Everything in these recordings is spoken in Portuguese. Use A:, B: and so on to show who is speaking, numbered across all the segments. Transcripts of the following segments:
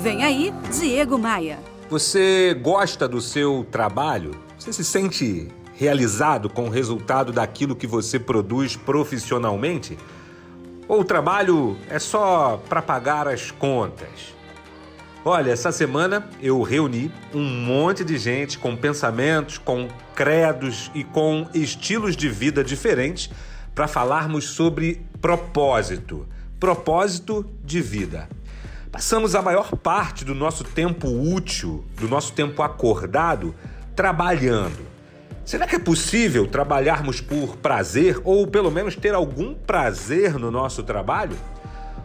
A: Vem aí, Diego Maia.
B: Você gosta do seu trabalho? Você se sente realizado com o resultado daquilo que você produz profissionalmente? Ou o trabalho é só para pagar as contas? Olha, essa semana eu reuni um monte de gente com pensamentos, com credos e com estilos de vida diferentes para falarmos sobre propósito. Propósito de vida. Passamos a maior parte do nosso tempo útil, do nosso tempo acordado, trabalhando. Será que é possível trabalharmos por prazer ou pelo menos ter algum prazer no nosso trabalho?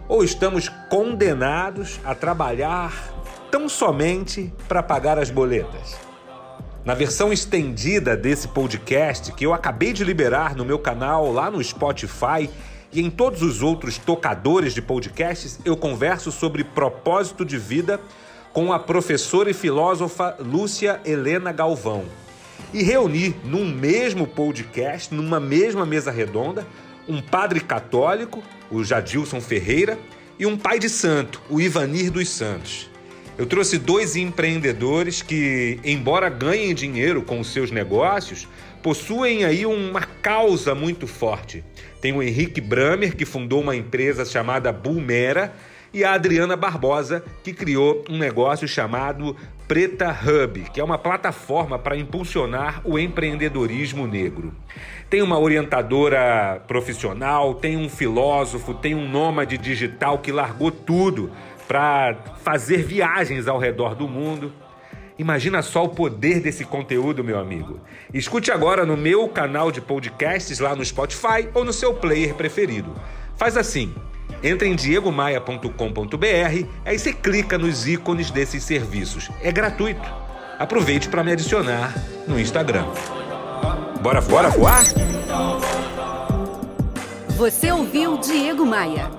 B: Ou estamos condenados a trabalhar tão somente para pagar as boletas? Na versão estendida desse podcast que eu acabei de liberar no meu canal lá no Spotify e em todos os outros tocadores de podcasts, eu converso sobre propósito de vida com a professora e filósofa Lúcia Helena Galvão e reunir num mesmo podcast, numa mesma mesa redonda, um padre católico, o Jadilson Ferreira, e um pai de santo, o Ivanir dos Santos. Eu trouxe dois empreendedores que, embora ganhem dinheiro com os seus negócios, possuem aí uma causa muito forte. Tem o Henrique Bramer, que fundou uma empresa chamada Bulmera, e a Adriana Barbosa, que criou um negócio chamado Preta Hub, que é uma plataforma para impulsionar o empreendedorismo negro. Tem uma orientadora profissional, tem um filósofo, tem um nômade digital que largou tudo para fazer viagens ao redor do mundo. Imagina só o poder desse conteúdo, meu amigo. Escute agora no meu canal de podcasts lá no Spotify ou no seu player preferido. Faz assim Entra em diegomaia.com.br, aí você clica nos ícones desses serviços. É gratuito. Aproveite para me adicionar no Instagram. Bora, bora voar?
A: Você ouviu Diego Maia.